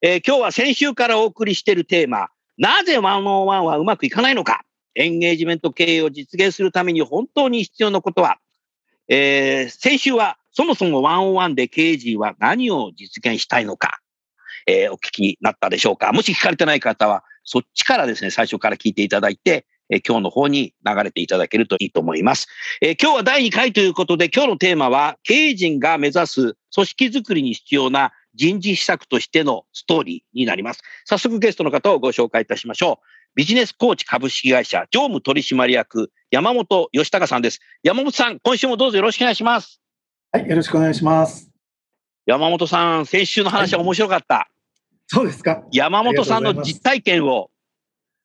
えー今日は先週からお送りしているテーマ、なぜワンオンワンはうまくいかないのか。エンゲージメント経営を実現するために本当に必要なことは、えー先週はそもそもワンオンワンで経営陣は何を実現したいのか、えーお聞きになったでしょうか。もし聞かれてない方は、そっちからですね、最初から聞いていただいて、え今日の方に流れていただけるといいと思います。え今日は第2回ということで、今日のテーマは、経営陣が目指す組織づくりに必要な人事施策としてのストーリーになります。早速ゲストの方をご紹介いたしましょう。ビジネスコーチ株式会社常務取締役山本義孝さんです。山本さん、今週もどうぞよろしくお願いします。はい、よろしくお願いします。山本さん、先週の話は面白かった。そうですか。山本さんの実体験を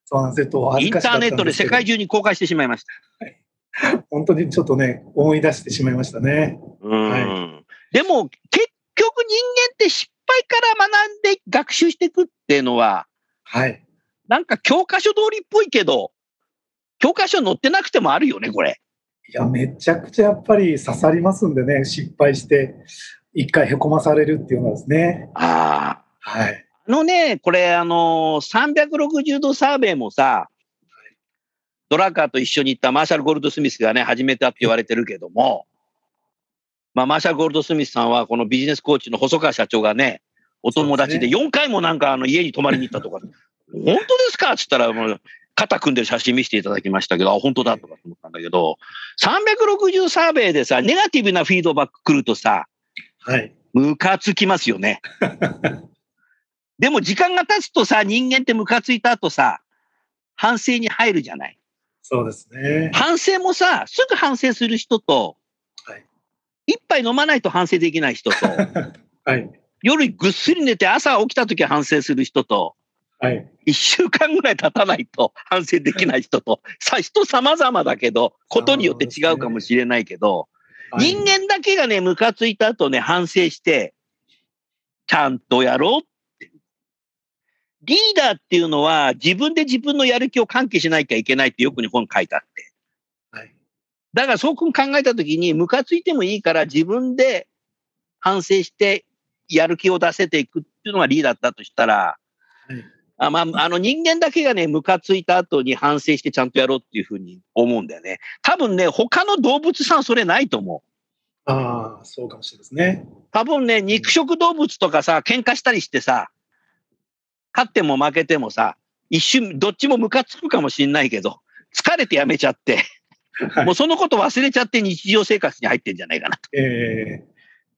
そうなんです。えっと、インターネットで世界中。中に公開してしまいました。本当にちょっとね、思い出してしまいましたね。うんはでも、結局人間って失敗から学んで学習していくっていうのは、はい。なんか教科書通りっぽいけど、教科書載ってなくてもあるよね、これ。いや、めちゃくちゃやっぱり刺さりますんでね、失敗して、一回へこまされるっていうのはですね。ああ。はい。あのね、これ、あのー、360度サーベイもさ、ドラッカーと一緒に行ったマーシャル・ゴールドスミスがね、始めたって言われてるけども、まあ、マーシャル・ゴールドスミスさんは、このビジネスコーチの細川社長がね、お友達で4回もなんかあの家に泊まりに行ったとか、本当ですか？っつったら、もう、肩組んでる写真見せていただきましたけど、あ、本当だとか思ったんだけど、360サーベイでさ、ネガティブなフィードバック来るとさ、はい。ムカつきますよね。でも時間が経つとさ、人間ってムカついた後さ、反省に入るじゃない。そうですね。反省もさ、すぐ反省する人と、はい一杯飲まないと反省できない人と、はい。夜ぐっすり寝て朝起きた時反省する人と、はい。一週間ぐらい経たないと 反省できない人と、さ、人様々だけど、ことによって違うかもしれないけど、はい人間だけがね、ムカついた後ね、反省して、ちゃんとやろうって。リーダーっていうのは、自分で自分のやる気を喚起しなきゃいけないってよくに本書いてあって。はい。だからそう考えたときに、ムカついてもいいから自分で反省して、やる気を出せていくっていうのがリーダーだとしたら、はいあまあ、あの人間だけがね、ムカついた後に反省してちゃんとやろうっていうふうに思うんだよね。多分ね、他の動物さんそれないと思う。ああ、そうかもしれないですね。多分ね、肉食動物とかさ、喧嘩したりしてさ、勝っても負けてもさ、一瞬、どっちもムカつくかもしんないけど、疲れてやめちゃって、はいもうそのこと忘れちゃって日常生活に入ってんじゃないかなえ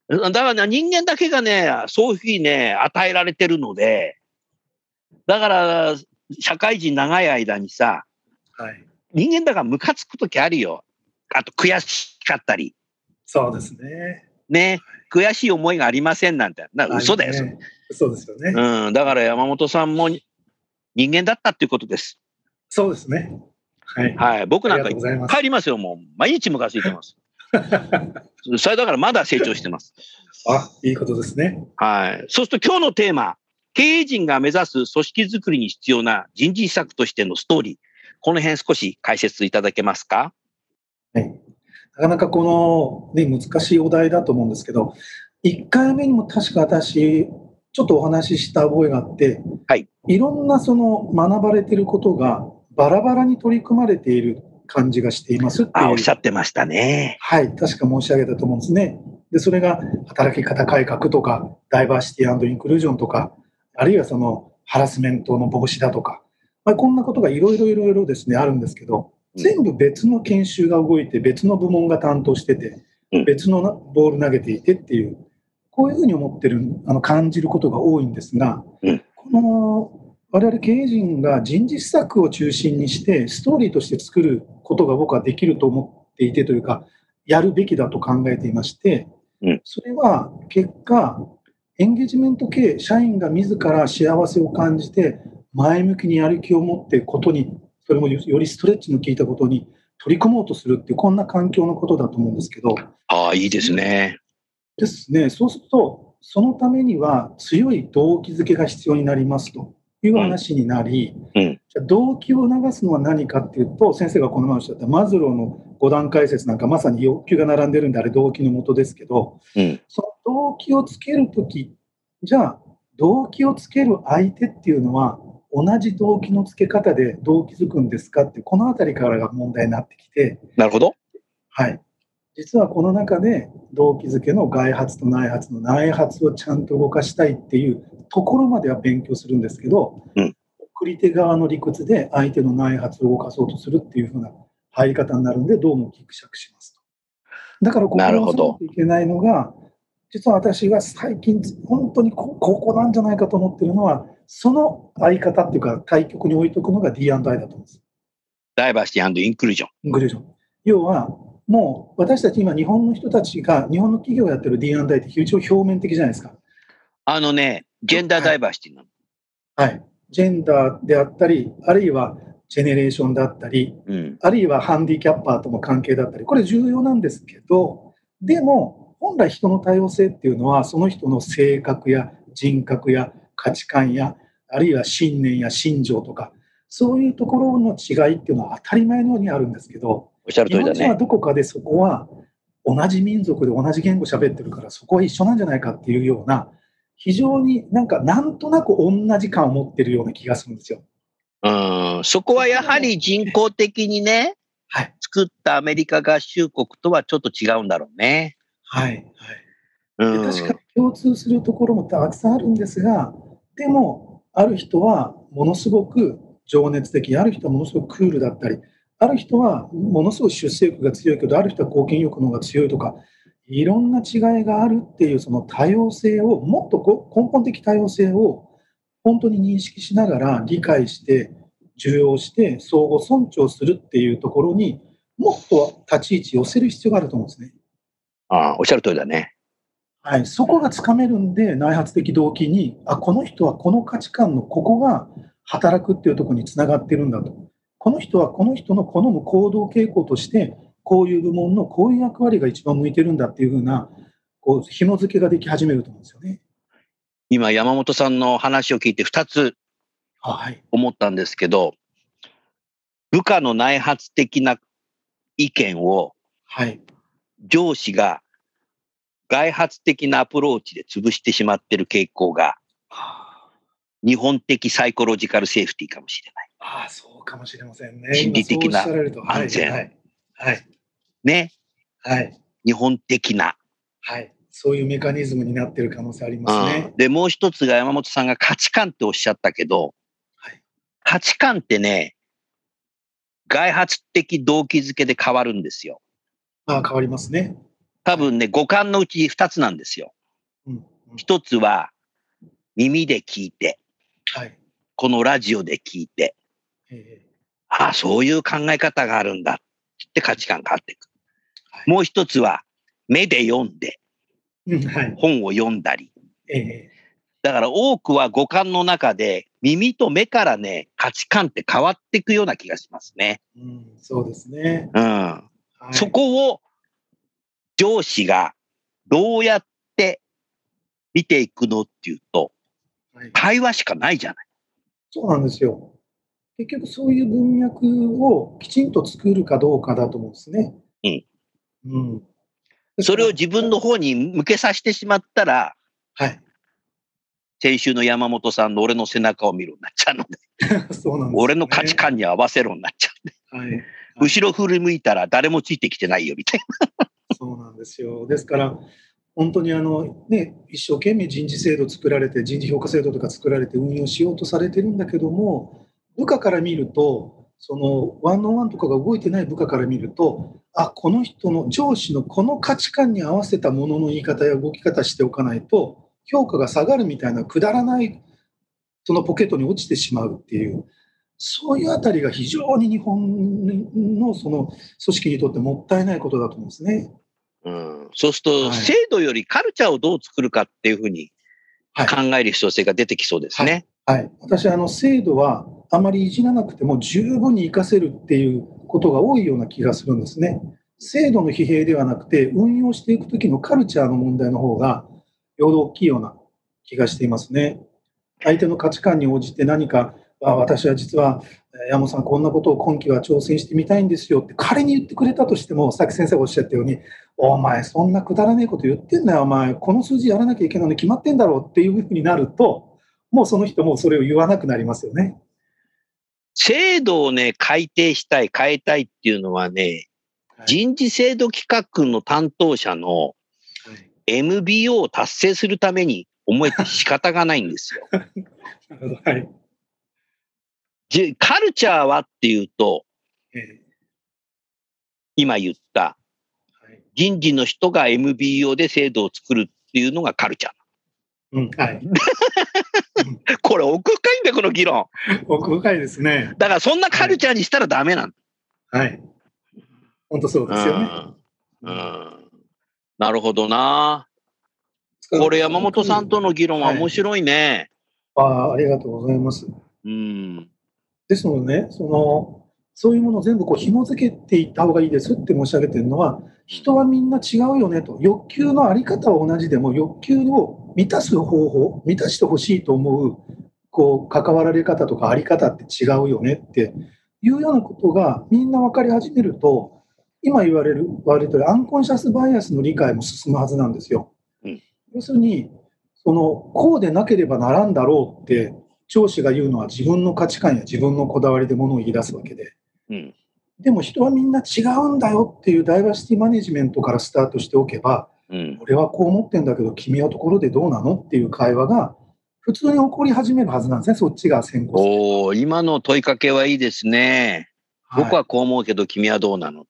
と。だからね、人間だけがね、そういうふうにね、与えられてるので、だから、社会人長い間にさ、ーはい。人間だからムカつくときあるよ。あと悔しかったり、そうですね。ね、悔しい思いがありませんなんて、な嘘だよ、ね嘘ですよね。うん、だから山本さんも人間だったっていうことです。そうですね。はい。はい。僕なんか帰りますよ、もう。毎日ムカついてます。それだからまだ成長してます。あ、いいことですね。はい。そうすると今日のテーマ、経営陣が目指す組織づくりに必要な人事施策としてのストーリー。この辺少し解説いただけますか？はい。なかなかこの、ね、難しいお題だと思うんですけど、1回目にも確か私、ちょっとお話しした覚えがあって、はい。いろんなその学ばれていることがバラバラに取り組まれている感じがしていますってあ、おっいうしゃってましたね。はい、確か申し上げたと思うんですね。で、それが働き方改革とか、ダイバーシティインクルージョンとか、あるいはそのハラスメントの防止だとか、まあ、こんなことがいろいろいろいろですね、あるんですけど、全部別の研修が動いて、別の部門が担当しててう、ん別のなボール投げていてっていう、こういうふうに思ってる、あの感じることが多いんですが、うんこの我々経営陣が人事施策を中心にして、ストーリーとして作ることが僕はできると思っていてというか、やるべきだと考えていましてうん、それは結果、エンゲージメント系、社員が自ら幸せを感じて、前向きにやる気を持ってことに、それもよよりストレッチの効いたことに取り組もうとするってこんな環境のことだと思うんですけど、ああ、いいですね。ですね、そうすると、そのためには強い動機づけが必要になりますという話になり、うんじゃあ動機を流すのは何かっていうと、先生がこの前おっしゃったマズローの5段階説なんかまさに欲求が並んでるんで、あれ動機のもとですけど、うん。その動機をつけるとき、じゃあ、動機をつける相手っていうのは、同じ動機のつけ方で動機づくんですかって、このあたりからが問題になってきて、なるほど。はい。実はこの中で動機づけの外発と内発の内発をちゃんと動かしたいっていうところまでは勉強するんですけど、うん送り手側の理屈で相手の内発を動かそうとするっていう風な入り方になるんで、どうもギクシャクしますと。だからここなるほどを忘れていけないのが、実は私が最近本当にこここなんじゃないかと思ってるのは、その相方っていうか対局に置いとくのが D&I だと思うんです。ダイバーシティインクルージョン。インクルージョン。要は、もう私たち今、日本の人たちが、日本の企業がやってる D&I って非常に表面的じゃないですか。あのね、ジェンダーダイバーシティなの？はい。ジェンダーであったり、あるいはジェネレーションだったり、うん。あるいはハンディキャッパーとの関係だったり、これ重要なんですけど、でも、本来人の多様性っていうのは、その人の性格や人格や価値観や、あるいは信念や信条とか、そういうところの違いっていうのは当たり前のようにあるんですけど、おっしゃる通りだ日本人はね。どこかでそこは同じ民族で同じ言語喋ってるからそこは一緒なんじゃないかっていうような非常になんかなんとなく同じ感を持ってるような気がするんですよ。うん。そこはやはり人工的にね、はい。作ったアメリカ合衆国とはちょっと違うんだろうね。はい。はい。うん。で確かに共通するところもたくさんあるんですが、でもある人はものすごく情熱的、ある人はものすごくクールだったり、ある人はものすごい出世欲が強いけど、ある人は貢献欲の方が強いとか、いろんな違いがあるっていうその多様性を、もっと根本的多様性を本当に認識しながら理解して、重要して、相互尊重するっていうところにもっと立ち位置寄せる必要があると思うんですね。ああおっしゃる通りだね。はい、そこがつかめるんで、内発的動機に、あ、この人はこの価値観のここが働くっていうとこにつながってるんだと。この人はこの人の好む行動傾向として、こういう部門のこういう役割が一番向いてるんだっていうふうな、こう、紐付けができ始めると思うんですよね。今、山本さんの話を聞いて2つあはい。思ったんですけど、部下の内発的な意見をはい。上司が外発的なアプローチで潰してしまっている傾向があ日本的サイコロジカルセーフティーかもしれない。あ、そうかもしれませんね。心理的な安全はい。はい。ね。はい。日本的な。はい。そういうメカニズムになってる可能性ありますねうん。で、もう一つが山本さんが価値観っておっしゃったけど、はい価値観ってね、外発的動機づけで変わるんですよ。ああ、変わりますね。多分ね、五感のうち二つなんですよ。うん。うん一つは耳で聞いて、はい。このラジオで聞いて、ええああ、そういう考え方があるんだって価値観変わっていく。はいもう一つは目で読んで。本を読んだり。ええだから多くは五感の中で耳と目からね、価値観って変わっていくような気がしますね。うん、そうですね。うん。はい、そこを上司がどうやって見ていくのっていうと、はい、会話しかないじゃない。そうなんですよ。結局そういう文脈をきちんと作るかどうかだと思うんですね。うん。うん。それを自分の方に向けさせてしまったら、はい。先週の山本さんの俺の背中を見るようになっちゃうので、そうなんね。俺の価値。観に合わせろになっちゃう、ね。はい。後ろ振り向いたら誰もついてきてないよみたい そうなんですよ。ですから、本当にあの、ね、一生懸命人事制度作られて、人事評価制度とか作られて運用しようとされてるんだけども、部下から見ると、そのワンオンワンとかが動いてない部下から見ると、あこの人の上司のこの価値観に合わせたものの言い方や動き方しておかないと、評価が下がるみたいなくだらないそのポケットに落ちてしまうっていう、そういうあたりが非常に日本のその組織にとってもったいないことだと思うんですね。うん、そうすると、はい。制度よりカルチャーをどう作るかっていうふうにはい。考える必要性が出てきそうですね。はい、私あの制度はあまりいじらなくても十分に活かせるっていうことが多いような気がするんですね。制度の疲弊ではなくて運用していくときのカルチャーの問題の方がよほど大きいような気がしていますね。相手の価値観に応じて何かあ私は実は山本さんこんなことを今期は挑戦してみたいんですよって仮に言ってくれたとしてもさっき先生がおっしゃったようにお前そんなくだらねえこと言ってんだよお前この数字やらなきゃいけないのに決まってんだろうっていうふうになるともうその人もそれを言わなくなりますよね。制度をね、改定したい、変えたいっていうのはね、はい。人事制度企画の担当者の MBO を達成するために思えて仕方がないんですよ。はい。じカルチャーはっていうと、え今言った人事の人が MBO で制度を作るっていうのがカルチャー。うんはい、これ奥深いんだよ、この議論。奥深いですね。だからそんなカルチャーにしたらダメなんだ。はい。本当そうですよね。うんうんなるほどな。これ山本さんとの議論は面白いね。ああありがとうございます。うん。ですのでね、そのそういうものを全部こう紐付けていった方がいいですって申し上げてるのは、人はみんな違うよねと、欲求のあり方は同じでも、欲求を満たす方法、満たしてほしいと思うこう関わられ方とかあり方って違うよねっていうようなことがみんな分かり始めると、今言われる、言われてるアンコンシャスバイアスの理解も進むはずなんですよ。うん要するに、そのこうでなければならんだろうって上司が言うのは自分の価値観や自分のこだわりでものを言い出すわけで。うん。でも人はみんな違うんだよっていうダイバーシティマネジメントからスタートしておけば、うん。俺はこう思ってんだけど、君はところでどうなの？っていう会話が普通に起こり始めるはずなんですね、そっちが先行おお今の問いかけはいいですね。僕はこう思うけど君はどうなのって。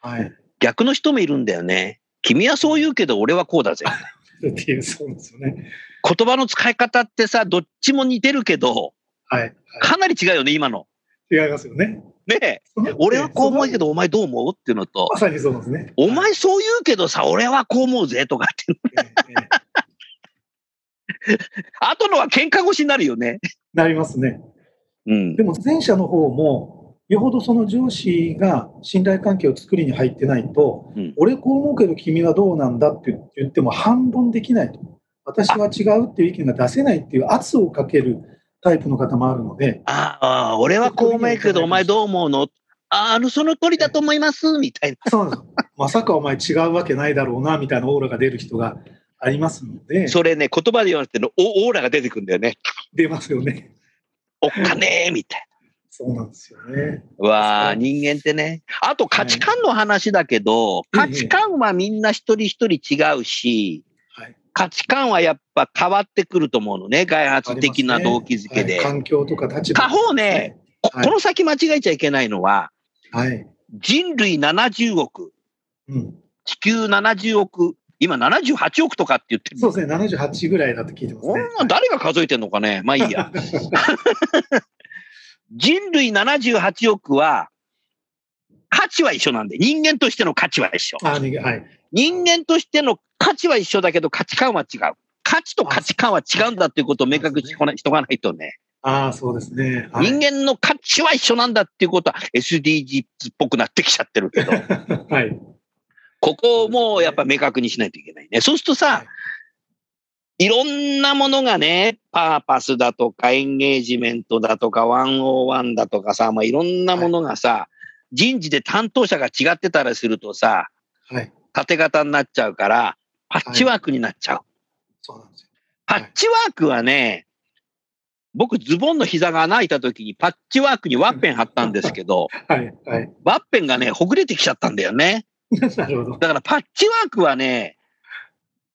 はい、はい。逆の人もいるんだよね。君はそう言うけど俺はこうだぜ。っていう、そうですよね。言葉の使い方ってさ、どっちも似てるけど、はい。はかなり違うよね、今の。い、違いますよね。ね俺はこう思うけどお前どう思う？っていうのと、まさにそうですね。お前そう言うけどさ、俺はこう思うぜとかっていう。ええええ後のは喧嘩腰になるよね。なりますね。うんで。も前者の方も、よほどその上司が信頼関係を作りに入ってないと、うん俺こう思うけど君はどうなんだって言っても反論できないと。私は違うっていう意見が出せないっていう圧をかけるタイプの方もあるので、ああ、俺はこう思うけどお前どう思うの？ああの、その通りだと思いますみたいな。そうなんですまさかお前違うわけないだろうなみたいなオーラが出る人がありますので、それね、言葉で言われてるの、おオーラが出てくるんだよね。出ますよね。おっかねえみたいそうなんですよね。な。わあ、人間ってね。あと価値観の話だけど、価値観はみんな一人一人違うし、はい。価値観はやっぱ変わってくると思うのね。外発的な動機づけで。はい環境とか立場。他方ね、こはいこの先間違えちゃいけないのは、はい。人類70億、うん。地球70億、今78億とかって言ってるそうですね。78ぐらいだと聞いてますね。うん誰が数えてんのかね？まあいいや。人類78億は、価値は一緒なんで、人間としての価値は一緒。あ、はい。人間としての価値は一緒だけど価値観は違う。価値と価値観は違うんだっていうことを明確にしとかないしとかないとね、ああ、そうですね。はい人間の価値は一緒なんだっていうことは SDGs っぽくなってきちゃってるけど、はい。ここもやっぱ明確にしないといけないね。そうするとさ、いろんなものがね、パーパスだとか、エンゲージメントだとか、101だとかさ、まあ、いろんなものがさ、人事で担当者が違ってたりするとさ、はい。縦型になっちゃうから、パッチワークになっちゃう。そうなんですよ。パッチワークはね、僕、ズボンの膝が穴開いた時にパッチワークにワッペン貼ったんですけど、はい。はい。ワッペンがね、ほぐれてきちゃったんだよね。なるほど。だからパッチワークはね、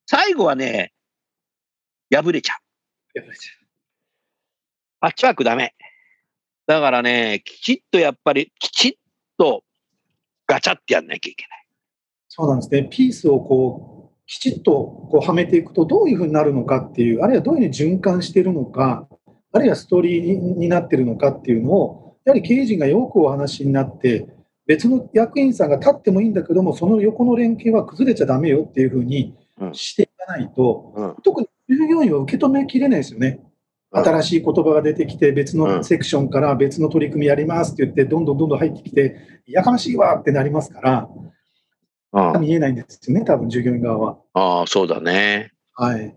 最後はね、破れちゃう。やっぱりパッチワークダメ。だからね、きちっとやっぱり、きちっとガチャってやんなきゃいけない。そうなんですね。ピースをこう、きちっとこうはめていくとどういうふうになるのかっていう、あるいはどういうふうに循環しているのか、あるいはストーリーになっているのかっていうのを、やはり経営陣がよくお話になって、別の役員さんが立ってもいいんだけども、その横の連携は崩れちゃダメよっていうふうにうんしていかないと、うん。特に従業員は受け止めきれないですよね。うん新しい言葉が出てきて、別うんのセクションから別の取り組みやりますって言って、どんどんどんどん入ってきて、やかましいわってなりますから、うん、見えないんですよね、多分従業員側は。ああ、そうだね。はい。うん。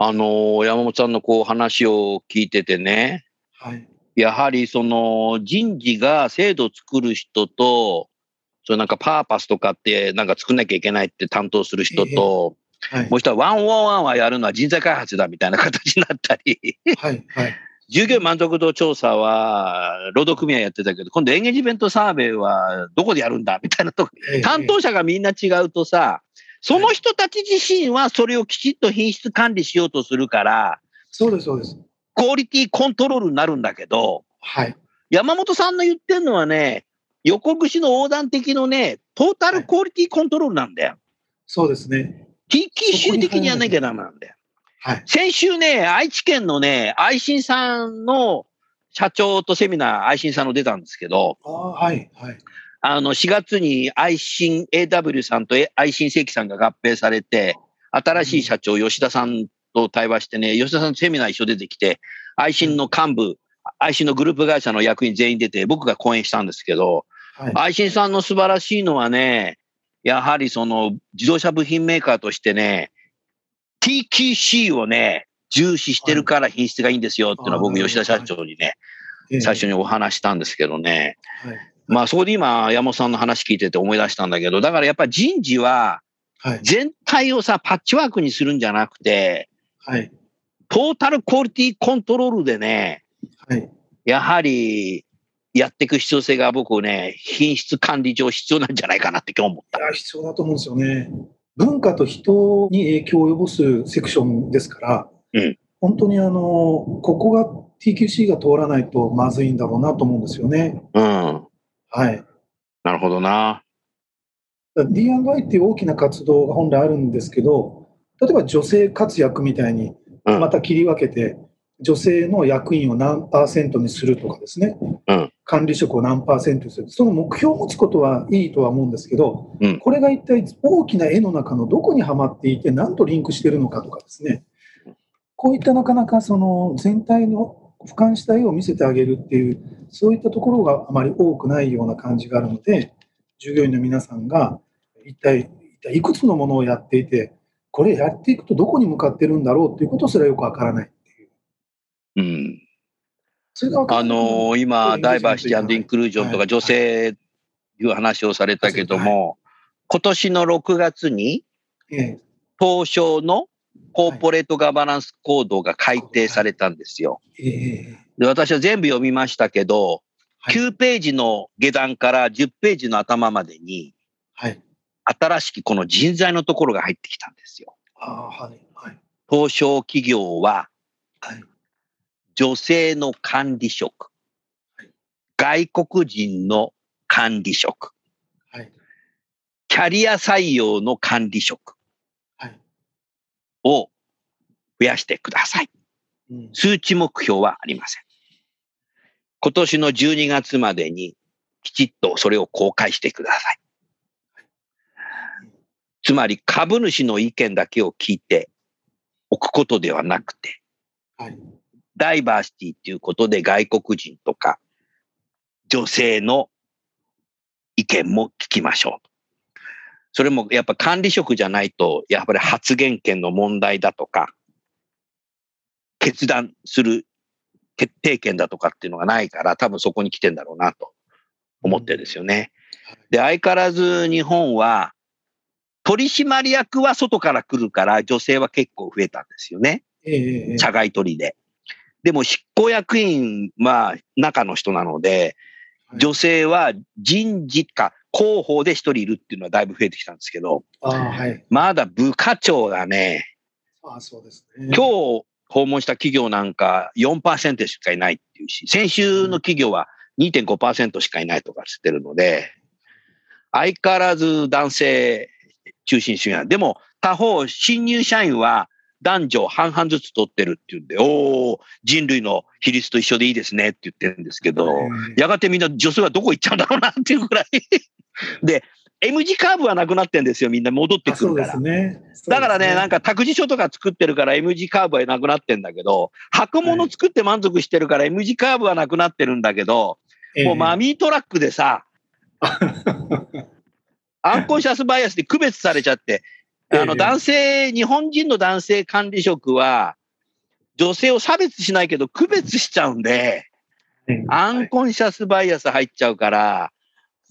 あのー山本さんのこう話を聞いててね、はい。やはりその人事が制度を作る人と、それなんかパーパスとかってなんか作んなきゃいけないって担当する人と、はいもう。一人はワンオンワンはやるのは人材開発だみたいな形になったり、はい。はい。従業員満足度調査は労働組合やってたけど、今度エンゲージメントサーベイはどこでやるんだみたいなとこ、ええ担当者がみんな違うとさ、その人たち自身はそれをきちっと品質管理しようとするから、そうです、そうです。クオリティコントロールになるんだけど、はい。山本さんの言ってるのはね、横串の横断的のね、トータルクオリティコントロールなんだよ。そうですね。TQC 的にやんなきゃダメなんだよ。はい。先週ね、愛知県のね、愛心さんの社長とセミナー、愛心さんの出たんですけど、ああ、はい。はい。あの、4月に愛心 AW さんと愛心正規さんが合併されて、新しい社長、吉田さんと対話してね、吉田さんとセミナー一緒出てきて、愛心の幹部、愛心のグループ会社の役員全員出て、僕が講演したんですけど、はい。愛心さんの素晴らしいのはね、やはりその自動車部品メーカーとしてね、TQC をね、重視してるから品質がいいんですよっていうのは僕、はい吉田社長にね、ええ最初にお話したんですけどね。はい。まあ、そこで今、山本さんの話聞いてて思い出したんだけど、だからやっぱり人事ははい。全体をさ、パッチワークにするんじゃなくて、はい。トータルクオリティコントロールでね、はい。やはりやっていく必要性が僕ね、品質管理上必要なんじゃないかなって今日思ったい。や、必要だと思うんですよね。文化と人に影響を及ぼすセクションですから、うん本当にあの、ここが TQC が通らないとまずいんだろうなと思うんですよね。うん。はい。なるほどな。D&I っていう大きな活動が本来あるんですけど、例えば女性活躍みたいにうん。また切り分けて、女性の役員を何パーセントにするとかですね、うん管理職を何パーセントにする、その目標を持つことはいいとは思うんですけど、うん。これが一体大きな絵の中のどこにはまっていて、何とリンクしているのかとかですね、こういったなかなかその全体の俯瞰した絵を見せてあげるっていう、そういったところがあまり多くないような感じがあるので、従業員の皆さんが一体一体いくつのものをやっていて、これやっていくとどこに向かってるんだろうっていうことすらよくわからないっていう。うん。それがわからあのー今、うんダイバーシティインクルージョンとはいか女性いう話をされたけども、今年の6月にええ東証のコーポレートガバナンスコードが改定されたんですよ。ええで私は全部読みましたけど、はい9ページの下段から10ページの頭までに、はい。新しきこの人材のところが入ってきたんですよ。東証企業ははい。女性の管理職はい、外国人の管理職、はい。キャリア採用の管理職はい。を増やしてください。うん。数値目標はありません。今年の12月までにきちっとそれを公開してください。つまり株主の意見だけを聞いておくことではなくて、はい。ダイバーシティっていうことで外国人とか女性の意見も聞きましょう。それもやっぱ管理職じゃないと、やっぱり発言権の問題だとか、決断する決定権だとかっていうのがないから、多分そこに来てんだろうなと思ってるんですよね。で、相変わらず日本は、取締役は外から来るから、女性は結構増えたんですよね。ええええ社外取りで。でも執行役員は中の人なので、はい女性は人事か広報で一人いるっていうのはだいぶ増えてきたんですけど、はい。まだ部課長がね、ああ、そうですね。今日訪問した企業なんか4%しかいないっていうし、先週の企業は2.5%しかいないとか言ってるので、相変わらず男性中心主義なんでも他方、新入社員は男女半々ずつ取ってるっていうんで、おお、人類の比率と一緒でいいですねって言ってるんですけど、やがてみんな女性はどこ行っちゃうんだろうなっていうぐらい。で、M 字カーブはなくなってんですよ、みんな戻ってくるから。ね、だからね、なんか託児所とか作ってるから M 字カーブはなくなってんだけど、箱物作って満足してるから M 字カーブはなくなってるんだけど、もうマミートラックでさ、アンコンシャスバイアスで区別されちゃって、あの男性、日本人の男性管理職は、女性を差別しないけど区別しちゃうんで、アンコンシャスバイアス入っちゃうから、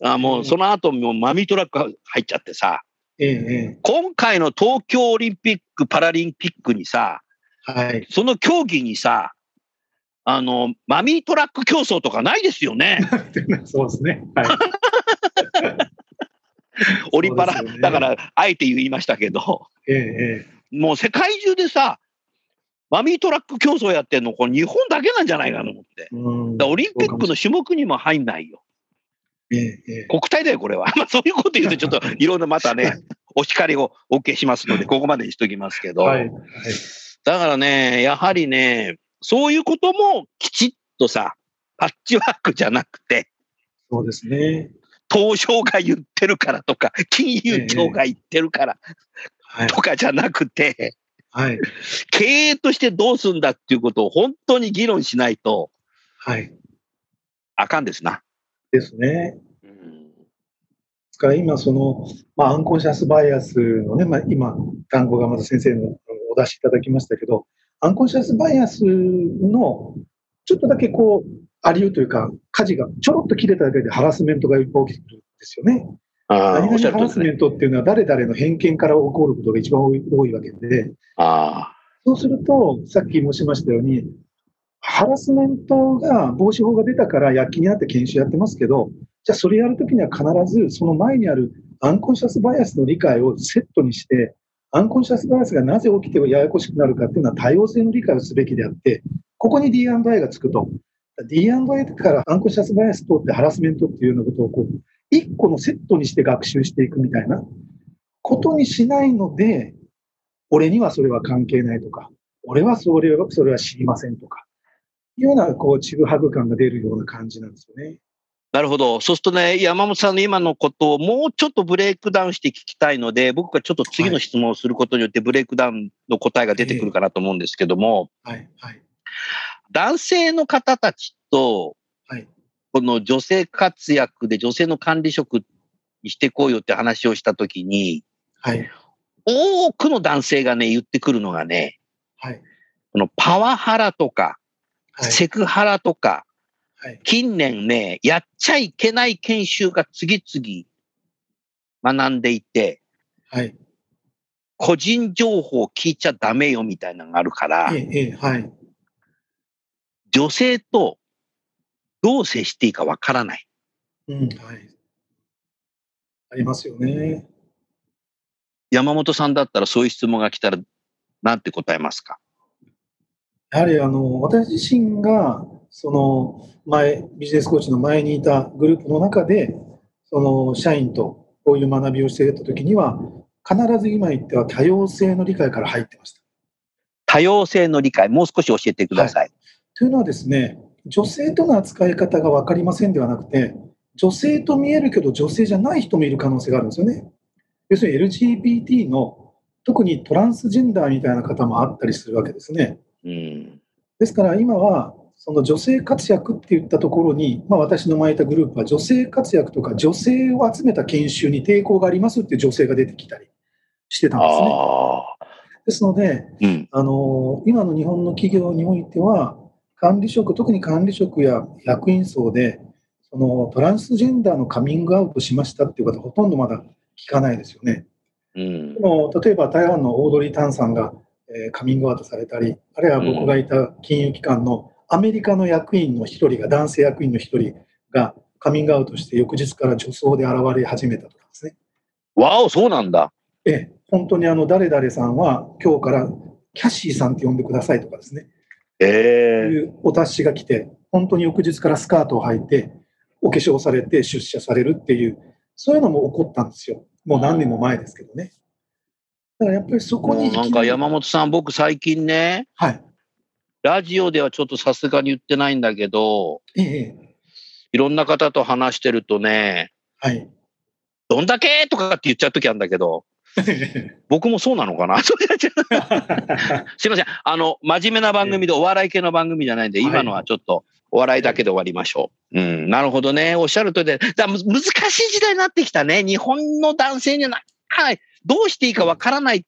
あもうその後もマミートラック入っちゃってさ、今回の東京オリンピック・パラリンピックにさ、はい、その競技にさ、あの、マミートラック競争とかないですよね。そうですね。はい オリパラ、ね、だから、あえて言いましたけど、ええ、もう世界中でさ、マミートラック競争やってんの、これ日本だけなんじゃないかと思って。オリンピックの種目にも入んないよ。ええ、国体だよ、これは。まあ、そういうこと言うと、ちょっと いろんなまたね、お叱りをお受けしますので、ここまでにしときますけど、はいはい、だからね、やはりね、そういうこともきちっとさ、パッチワークじゃなくて、そうですね。東証が言ってるからとか、金融庁が言ってるからとかじゃなくて、はい、経営としてどうすんだっていうことを本当に議論しないと、はい。あかんですな。ですね。ですから今、その、まあ、アンコンシャスバイアスのね、まあ、今、単語がまず先生のお出しいただきましたけど、アンコンシャスバイアスのちょっとだけこう、ありうというか、舵がちょろっと切れただけでハラスメントが起きてくるんですよね。あ何々ハラスメントっていうのは誰々の偏見から起こることが一番多い多いわけで、あそうすると、さっき申しましたように、ハラスメントが防止法が出たから躍起になって研修やってますけど、じゃあそれやるときには必ずその前にあるアンコンシャスバイアスの理解をセットにして、アンコンシャスバイアスがなぜ起きてややこしくなるかっていうのは多様性の理解をすべきであって、ここに D&I がつくと。D&I からアンコンシャスバイアス通ってハラスメントっていうようなことをこう、一個のセットにして学習していくみたいなことにしないので、俺にはそれは関係ないとか、俺はそれはそれは知りませんとか、いうようなこう、ちぐはぐ感が出るような感じなんですよね。なるほど。そうするとね、山本さんの今のことをもうちょっとブレイクダウンして聞きたいので、僕がちょっと次の質問をすることによってブレイクダウンの答えが出てくるかなと思うんですけども、はい、はい。男性の方たちと、はい、この女性活躍で女性の管理職にしてこうよって話をしたときに、はい、多くの男性がね、言ってくるのがね、はい、このパワハラとか、はい、セクハラとか、はい、近年ね、やっちゃいけない研修が次々学んでいて、はい、個人情報聞いちゃダメよみたいなのがあるから、ええはい、女性とどう接していいかわからない。うん、はい。ありますよね。山本さんだったらそういう質問が来たら、なんて答えますか？やはりあの私自身がその前ビジネスコーチの前にいたグループの中でその社員とこういう学びをしていた時には必ず今言っては多様性の理解から入ってました多様性の理解もう少し教えてください、はい、というのはですね、女性との扱い方が分かりませんではなくて、女性と見えるけど女性じゃない人もいる可能性があるんですよね。要するに LGBT の特にトランスジェンダーみたいな方もあったりするわけですね。うん、ですから今はその女性活躍って言ったところに、まあ、私の前いたグループは女性活躍とか女性を集めた研修に抵抗がありますっていう女性が出てきたりしてたんですね。ですので、うん、あの今の日本の企業においては管理職、特に管理職や役員層で、そのトランスジェンダーのカミングアウトしましたっていう方、ほとんどまだ聞かないですよね。うん、でも例えば台湾のオードリー・タンさんが、えー、カミングアウトされたり、あるいは僕がいた金融機関のアメリカの役員の1人が、男性役員の1人がカミングアウトして翌日から女装で現れ始めたとかですね。わお、そうなんだ。ええ、本当にあの誰々さんは今日からキャシーさんって呼んでくださいとかですね。えいうお達しが来て、本当に翌日からスカートを履いて、お化粧されて出社されるっていう、そういうのも起こったんですよ。もう何年も前ですけどね。だからやっぱりそこになんか山本さん、僕最近ね、はい。ラジオではちょっとさすがに言ってないんだけど、ええ、いろんな方と話してるとね、はい。どんだけ？とかって言っちゃうときあるんだけど、僕もそうなのかな？すいません。あの、真面目な番組でお笑い系の番組じゃないんで、はい今のはちょっとお笑いだけで終わりましょう。うん、なるほどね。おっしゃるとりで、だむ難しい時代になってきたね。日本の男性にはな、はい、どうしていいかわからない。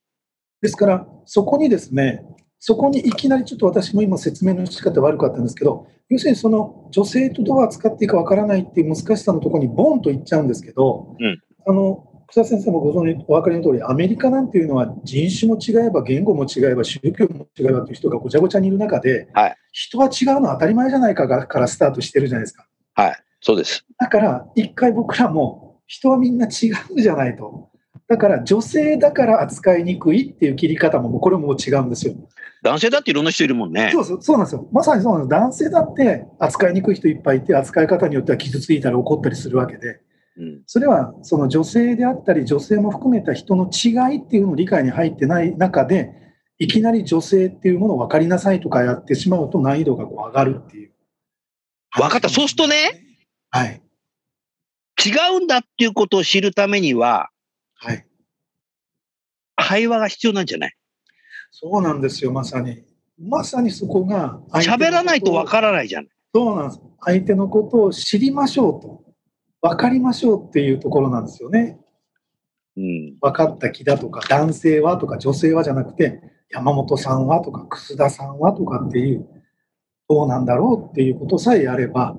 ですから、そこにですね、そこにいきなりちょっと私も今説明の仕方悪かったんですけど、要するにその女性とどう扱っていいかわからないっていう難しさのところにボンといっちゃうんですけど、うんあの、草先生もご存知、お分かりの通り、アメリカなんていうのは人種も違えば、言語も違えば、宗教も違えばという人がごちゃごちゃにいる中で、はい人は違うのは当たり前じゃないかがからスタートしてるじゃないですか。はい、そうです。だから、一回僕らも人はみんな違うじゃないと。だから、女性だから扱いにくいっていう切り方も、もうこれも違うんですよ。男性だっていろんな人いるもんねそ。うそうそうなんですよ。まさにそうなんです。男性だって扱いにくい人いっぱいいて、扱い方によっては傷ついたり怒ったりするわけで、うん、それはその女性であったり、女性も含めた人の違いっていうのを理解に入ってない中で、いきなり女性っていうものを分かりなさいとかやってしまうと難易度がこう上がるっていう。分かったそうするとね。はい。違うんだっていうことを知るためには、はい。会話が必要なんじゃない？そうなんですよ、まさに。まさにそこが喋らないと分からないじゃん。そうなんです。相手のことを知りましょうと。分かりましょうっていうところなんですよね。うん。分かった気だとか、男性はとか女性はじゃなくて、山本さんはとか、楠田さんはとかっていう、どうなんだろうっていうことさえやれば、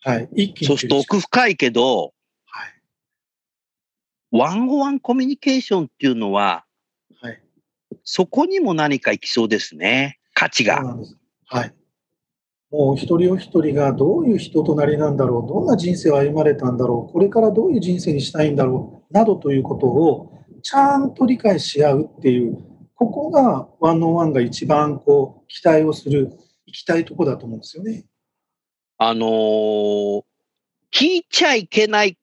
はい、一気に。そうすると奥深いけど、はい。ワンオワンコミュニケーションっていうのは、はい。そこにも何かいきそうですね。価値が。そうなんです。はい。もう一人お一人がどういう人となりなんだろう、どんな人生を歩まれたんだろう、これからどういう人生にしたいんだろう、などということをちゃんと理解し合うっていう、ここがワンオンワンが一番こう期待をする、行きたいところだと思うんですよね。あのー聞いちゃいけないっ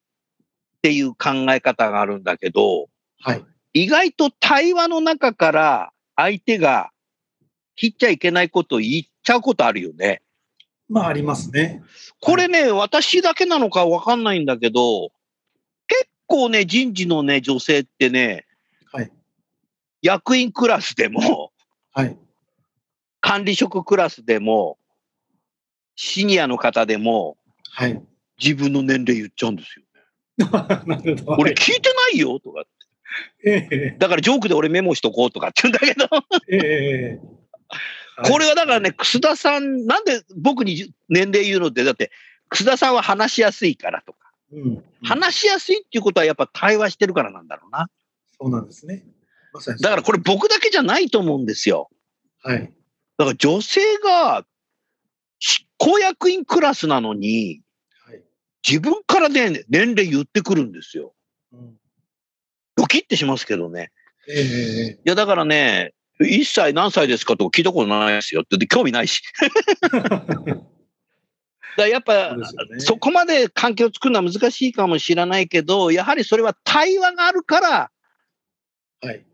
ていう考え方があるんだけど、はい。意外と対話の中から相手が聞いちゃいけないことを言っちゃうことあるよね。まあありますね。これね、私だけなのかわかんないんだけど、結構ね、人事のね、女性ってね、はい。役員クラスでも、はい。管理職クラスでも、シニアの方でも、はい。自分の年齢言っちゃうんですよ。なるほど。俺聞いてないよとか。ええだからジョークで俺メモしとこうとかって言うんだけど、ええこれはだからね、楠田さん、なんで僕に年齢言うのって、だって、楠田さんは話しやすいからとか、うん、話しやすいっていうことはやっぱ対話してるからなんだろうな。そうなんですね。まさにだからこれ僕だけじゃないと思うんですよ。はい。だから女性が執行役員クラスなのに、はい。自分からね、年齢言ってくるんですよ。うん、ドキッてしますけどね。えええいや、だからね、一歳何歳ですか？とか聞いたことないですよって興味ないし。だやっぱねそこまで関係を作るのは難しいかもしれないけど、やはりそれは対話があるから、えはい。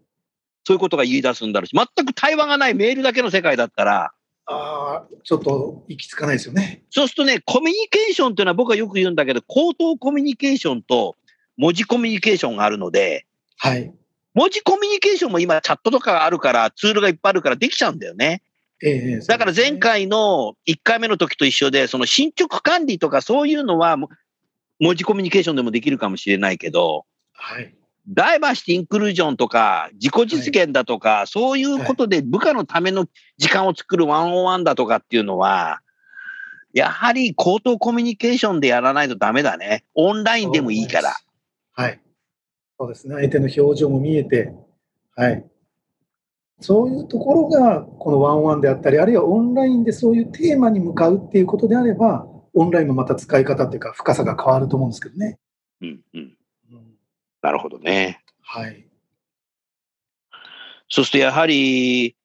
そういうことが言い出すんだろうし、全く対話がないメールだけの世界だったら、ああ、ちょっと行き着かないですよね。そうするとね、コミュニケーションっていうのは僕はよく言うんだけど、口頭コミュニケーションと文字コミュニケーションがあるので、はい。文字コミュニケーションも今チャットとかがあるから、ツールがいっぱいあるからできちゃうんだよね。えだから前、回の1回目の時と一緒で、その進捗管理とかそういうのは、も文字コミュニケーションでもできるかもしれないけど、はい。ダイバーシティインクルージョンとか、自己実現だとか、そういうことで部下のための時間を作るワンオンワンだとかっていうのは、やはり口頭コミュニケーションでやらないとダメだね。オンラインでもいいから。はい。そうですね。相手の表情も見えて、はい。そういうところが、このワンワンであったり、あるいはオンラインでそういうテーマに向かうっていうことであれば、オンラインもまた使い方っていうか、深さが変わると思うんですけどね。うんうん。うん、なるほどね。はい。そうするとやはり、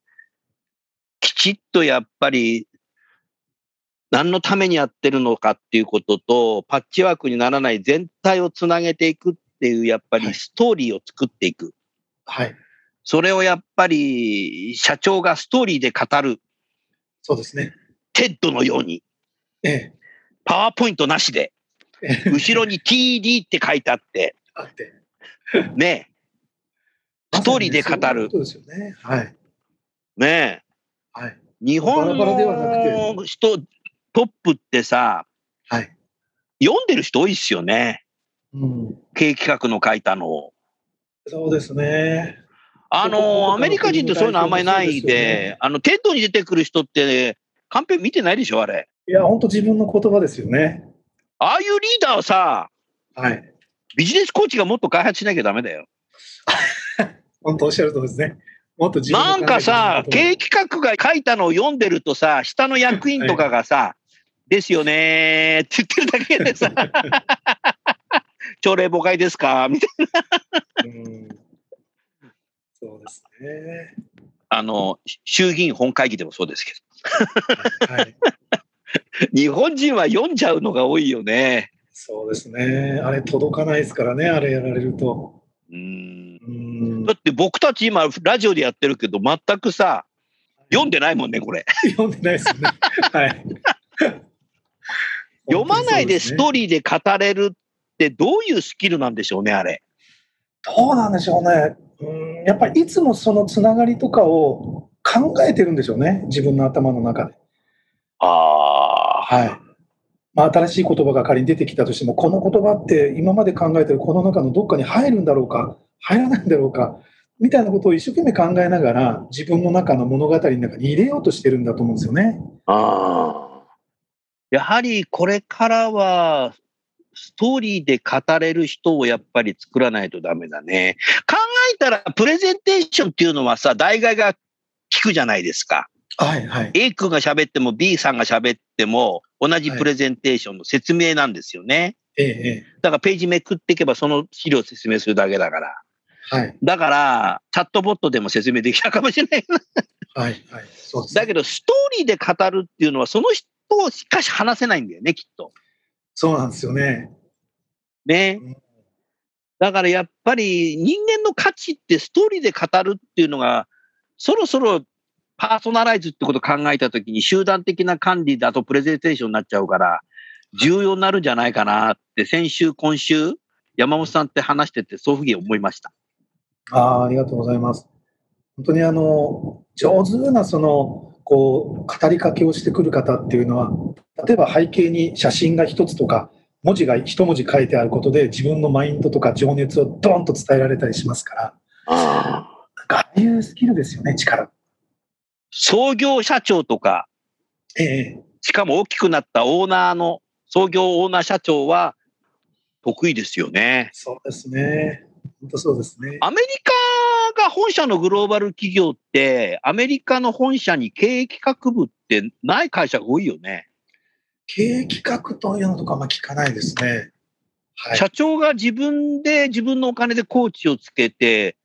きちっとやっぱり、何のためにやってるのかっていうことと、パッチワークにならない全体をつなげていくっていう、やっぱりストーリーを作っていく。はい。それをやっぱり社長がストーリーで語る、そうですね。 TED のように、ええ。パワーポイントなしで、ええ後ろに TD って書いてあって、あって。ねストーリーで語るそうですよね。はい。え、ねはい。え、日本の人、トップってさ、はい。読んでる人多いっすよね。うん。経営企画の書いたのを。そうですね。あの、アメリカ人ってそういうのあんまりないででね、あの、 TED に出てくる人って、カンペ見てないでしょ、あれ。いや、本当自分の言葉ですよね。ああいうリーダーはさ、はい。ビジネスコーチがもっと開発しなきゃダメだよ。本当おっしゃるとりですね。もっと自分のなんかさ、経営企画が書いたのを読んでるとさ、下の役員とかがさ、ですよねーって言ってるだけでさ、朝礼誤解ですかみたいな。うんそうですね。あの、衆議院本会議でもそうですけはい。ど、日本人は読んじゃうのが多いよね。そうですね。あれ届かないですからね、あれやられると。うん。だって僕たち今、ラジオでやってるけど、全くさ、読んでないもんね、これ。読んでないですね。はい。読まないでストーーリーで語れるってどういうスキルなんでしょうね、あれ？どうなんでしょうね。うん、やっぱりいつもそのつながりとかを考えてるんでしょうね。自分の頭の中で。ああ。はい。まあ、新しい言葉が仮に出てきたとしても、この言葉って今まで考えてるこの中のどっかに入るんだろうか、入らないんだろうか、みたいなことを一生懸命考えながら、自分の中の物語の中に入れようとしてるんだと思うんですよね。ああ。やはりこれからは、ストーリーで語れる人をやっぱり作らないとダメだね。考えたら、プレゼンテーションっていうのはさ、大概が聞くじゃないですか。はいはい。A 君が喋っても B さんが喋っても、同じプレゼンテーションの説明なんですよね。えええだからページめくっていけばその資料を説明するだけだから。え。はいだから、チャットボットでも説明できたかもしれない。はいはい。そうですねだけど、ストーリーで語るっていうのは、その人しかし話せないんだよね、きっと。そうなんですよね。ねうん。だからやっぱり人間の価値ってストーリーで語るっていうのが、そろそろパーソナライズってことを考えたときに集団的な管理だとプレゼンテーションになっちゃうから、重要になるんじゃないかなって先週、今週、山本さんって話してて、そういうふうに思いました。ああ、ありがとうございます。本当にあの、上手なその、こう、語りかけをしてくる方っていうのは、例えば背景に写真が一つとか、文字が一文字書いてあることで自分のマインドとか情熱をドーンと伝えられたりしますから、ああいうスキルですよね、力。創業社長とか、ええ、しかも大きくなったオーナーの、創業オーナー社長は得意ですよね。そうですね。本当そうですね。アメリカが本社のグローバル企業って、アメリカの本社に経営企画部ってない会社が多いよね。経営企画というのとかま聞かないですね。はい。社長が自分で自分のお金でコーチをつけて、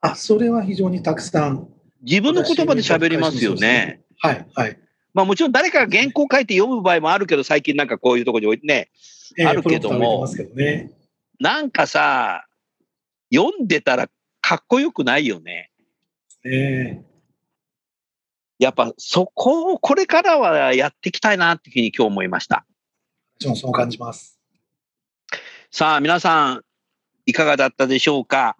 あ、それは非常にたくさん。自分の言葉で喋りますよね。はい、はい。まあもちろん誰かが原稿書いて読む場合もあるけど、最近なんかこういうところに置いてね、ええあるけども。なんかさ、読んでたらかっこよくないよね。ねやっぱそこをこれからはやっていきたいなっていうふうに今日思いました。私もそう感じます。さあ、皆さん、いかがだったでしょうか？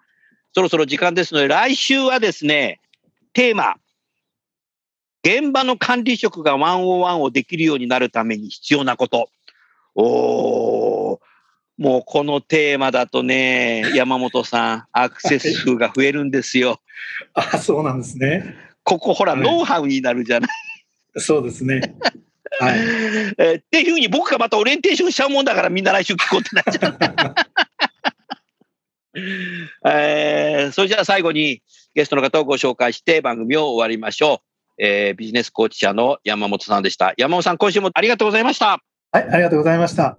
そろそろ時間ですので、来週はですね、テーマ、現場の管理職が101をできるようになるために必要なこと。おー、もうこのテーマだとね、山本さん、アクセス数が増えるんですよ。あ、そうなんですね。ここほら、はいノウハウになるじゃない。そうですね。はい。えーっていうふうに僕がまたオリエンテーションしちゃうもんだからみんな来週聞こうってなっちゃう。えーそれじゃあ最後にゲストの方をご紹介して番組を終わりましょう。えービジネスコーチ社の山本さんでした。山本さん、今週もありがとうございました。はい、ありがとうございました。